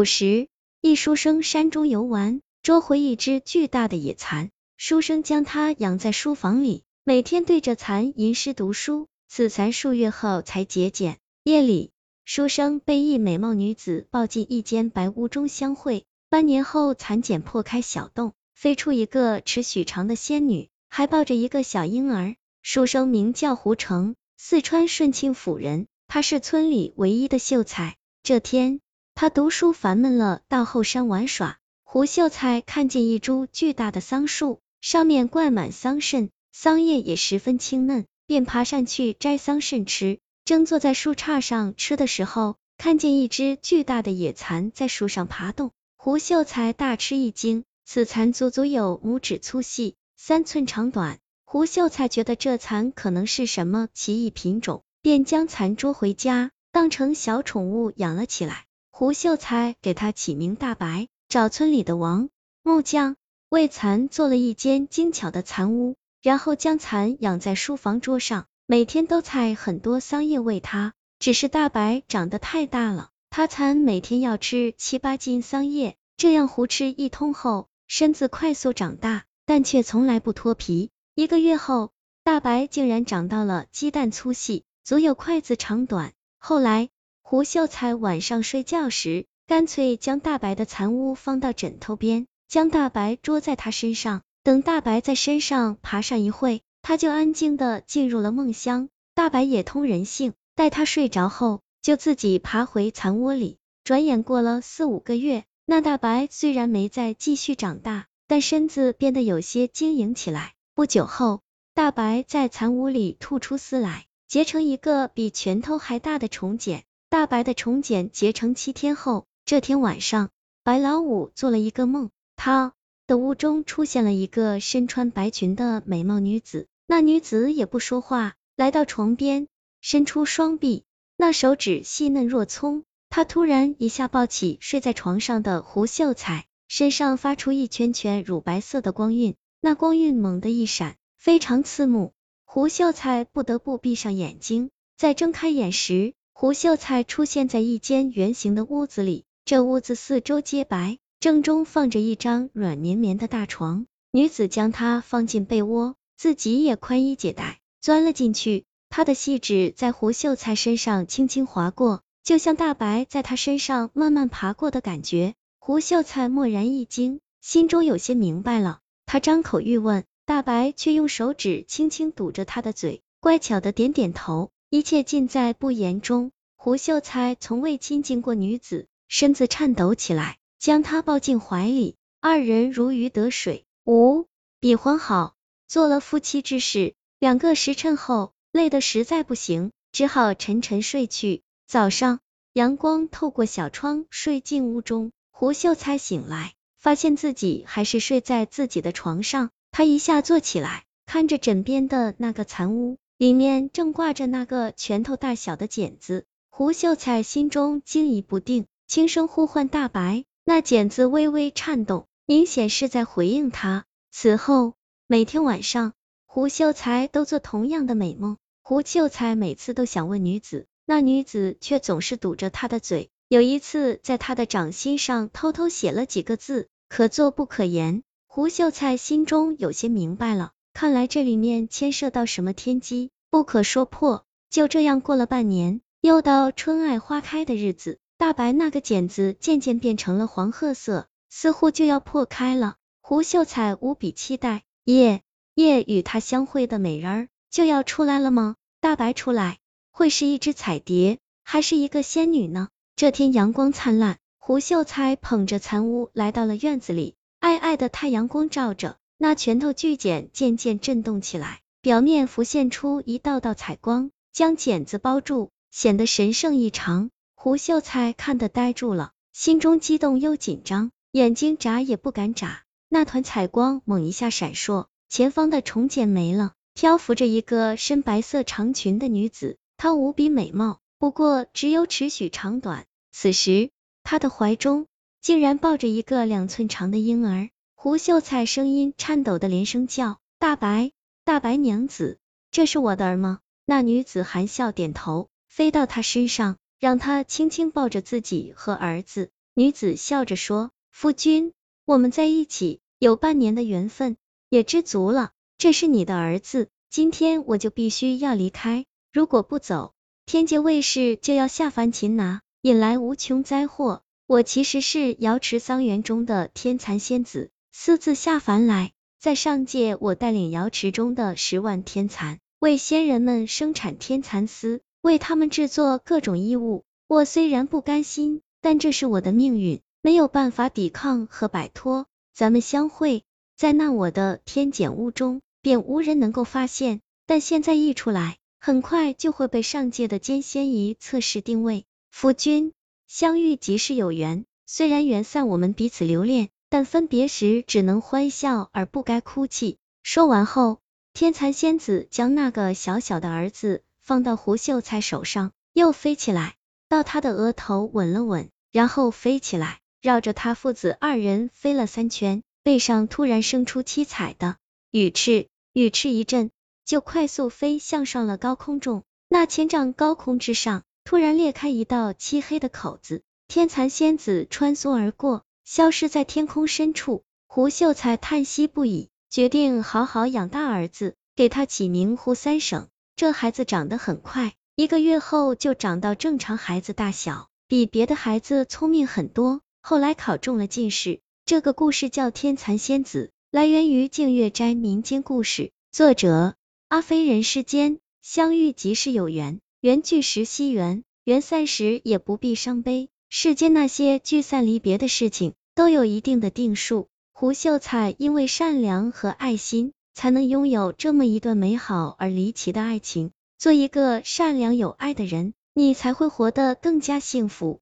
古时，一书生山中游玩，捉回一只巨大的野蚕，书生将它养在书房里，每天对着蚕吟诗读书。此蚕数月后才节俭。夜里，书生被一美貌女子抱进一间白屋中相会。半年后，蚕茧破开小洞，飞出一个尺许长的仙女，还抱着一个小婴儿。书生名叫胡成，四川顺庆府人，他是村里唯一的秀才。这天，他读书烦闷了，到后山玩耍。胡秀才看见一株巨大的桑树，上面挂满桑葚，桑叶也十分青嫩。便爬上去摘桑葚吃，正坐在树杈上吃的时候，看见一只巨大的野蚕在树上爬动。胡秀才大吃一惊，此蚕足足有拇指粗细，三寸长短。胡秀才觉得这蚕可能是什么奇异品种，便将蚕捉回家，当成小宠物养了起来。胡秀才给他起名大白，找村里的王木匠为蚕做了一间精巧的蚕屋。然后将蚕养在书房桌上，每天都采很多桑叶喂它。只是大白长得太大了，它蚕每天要吃七八斤桑叶，这样胡吃一通后，身子快速长大，但却从来不脱皮。一个月后，大白竟然长到了鸡蛋粗细，足有筷子长短。后来，胡秀才晚上睡觉时，干脆将大白的蚕屋放到枕头边，将大白捉在他身上。等大白在身上爬上一会，他就安静的进入了梦乡。大白也通人性，待他睡着后，就自己爬回蚕窝里。转眼过了四五个月，那大白虽然没再继续长大，但身子变得有些晶莹起来。不久后，大白在蚕屋里吐出丝来，结成一个比拳头还大的虫茧。大白的虫茧结成七天后，这天晚上，白老五做了一个梦，他。的屋中出现了一个身穿白裙的美貌女子，那女子也不说话，来到床边，伸出双臂，那手指细嫩若葱。她突然一下抱起睡在床上的胡秀才，身上发出一圈圈乳白色的光晕，那光晕猛地一闪，非常刺目。胡秀才不得不闭上眼睛，在睁开眼时，胡秀才出现在一间圆形的屋子里，这屋子四周皆白。正中放着一张软绵绵的大床，女子将它放进被窝，自己也宽衣解带，钻了进去。她的细指在胡秀才身上轻轻划过，就像大白在他身上慢慢爬过的感觉。胡秀才蓦然一惊，心中有些明白了。他张口欲问，大白却用手指轻轻堵着他的嘴，乖巧的点点头，一切尽在不言中。胡秀才从未亲近过女子，身子颤抖起来。将她抱进怀里，二人如鱼得水，无比欢好，做了夫妻之事。两个时辰后，累得实在不行，只好沉沉睡去。早上，阳光透过小窗睡进屋中，胡秀才醒来，发现自己还是睡在自己的床上。他一下坐起来，看着枕边的那个残屋，里面正挂着那个拳头大小的剪子。胡秀才心中惊疑不定，轻声呼唤大白。那剪子微微颤动，明显是在回应他。此后，每天晚上，胡秀才都做同样的美梦。胡秀才每次都想问女子，那女子却总是堵着他的嘴。有一次，在他的掌心上偷偷写了几个字，可做不可言。胡秀才心中有些明白了，看来这里面牵涉到什么天机，不可说破。就这样过了半年，又到春爱花开的日子。大白那个茧子渐渐变成了黄褐色，似乎就要破开了。胡秀才无比期待，夜夜与他相会的美人儿就要出来了吗？大白出来，会是一只彩蝶，还是一个仙女呢？这天阳光灿烂，胡秀才捧着蚕屋来到了院子里，爱爱的太阳光照着，那拳头巨茧渐渐震动起来，表面浮现出一道道彩光，将茧子包住，显得神圣异常。胡秀才看得呆住了，心中激动又紧张，眼睛眨也不敢眨。那团彩光猛一下闪烁，前方的重茧没了，漂浮着一个身白色长裙的女子，她无比美貌，不过只有尺许长短。此时，她的怀中竟然抱着一个两寸长的婴儿。胡秀才声音颤抖的连声叫：“大白，大白娘子，这是我的儿吗？”那女子含笑点头，飞到他身上。让他轻轻抱着自己和儿子，女子笑着说：“夫君，我们在一起有半年的缘分，也知足了。这是你的儿子，今天我就必须要离开，如果不走，天界卫士就要下凡擒拿，引来无穷灾祸。我其实是瑶池桑园中的天蚕仙子，私自下凡来。在上界，我带领瑶池中的十万天蚕，为仙人们生产天蚕丝，为他们制作各种衣物。我虽然不甘心。”但这是我的命运，没有办法抵抗和摆脱。咱们相会在那我的天茧屋中，便无人能够发现。但现在一出来，很快就会被上界的监仙仪测试定位。夫君，相遇即是有缘，虽然缘散，我们彼此留恋，但分别时只能欢笑而不该哭泣。说完后，天蚕仙子将那个小小的儿子放到胡秀才手上，又飞起来。到他的额头吻了吻，然后飞起来，绕着他父子二人飞了三圈，背上突然生出七彩的羽翅，羽翅一震，就快速飞向上了高空中。那千丈高空之上，突然裂开一道漆黑的口子，天蚕仙子穿梭而过，消失在天空深处。胡秀才叹息不已，决定好好养大儿子，给他起名胡三省。这孩子长得很快。一个月后就长到正常孩子大小，比别的孩子聪明很多。后来考中了进士。这个故事叫《天蚕仙子》，来源于净月斋民间故事，作者阿飞人世间。相遇即是有缘，缘聚时惜缘，缘散时也不必伤悲。世间那些聚散离别的事情，都有一定的定数。胡秀才因为善良和爱心，才能拥有这么一段美好而离奇的爱情。做一个善良有爱的人，你才会活得更加幸福。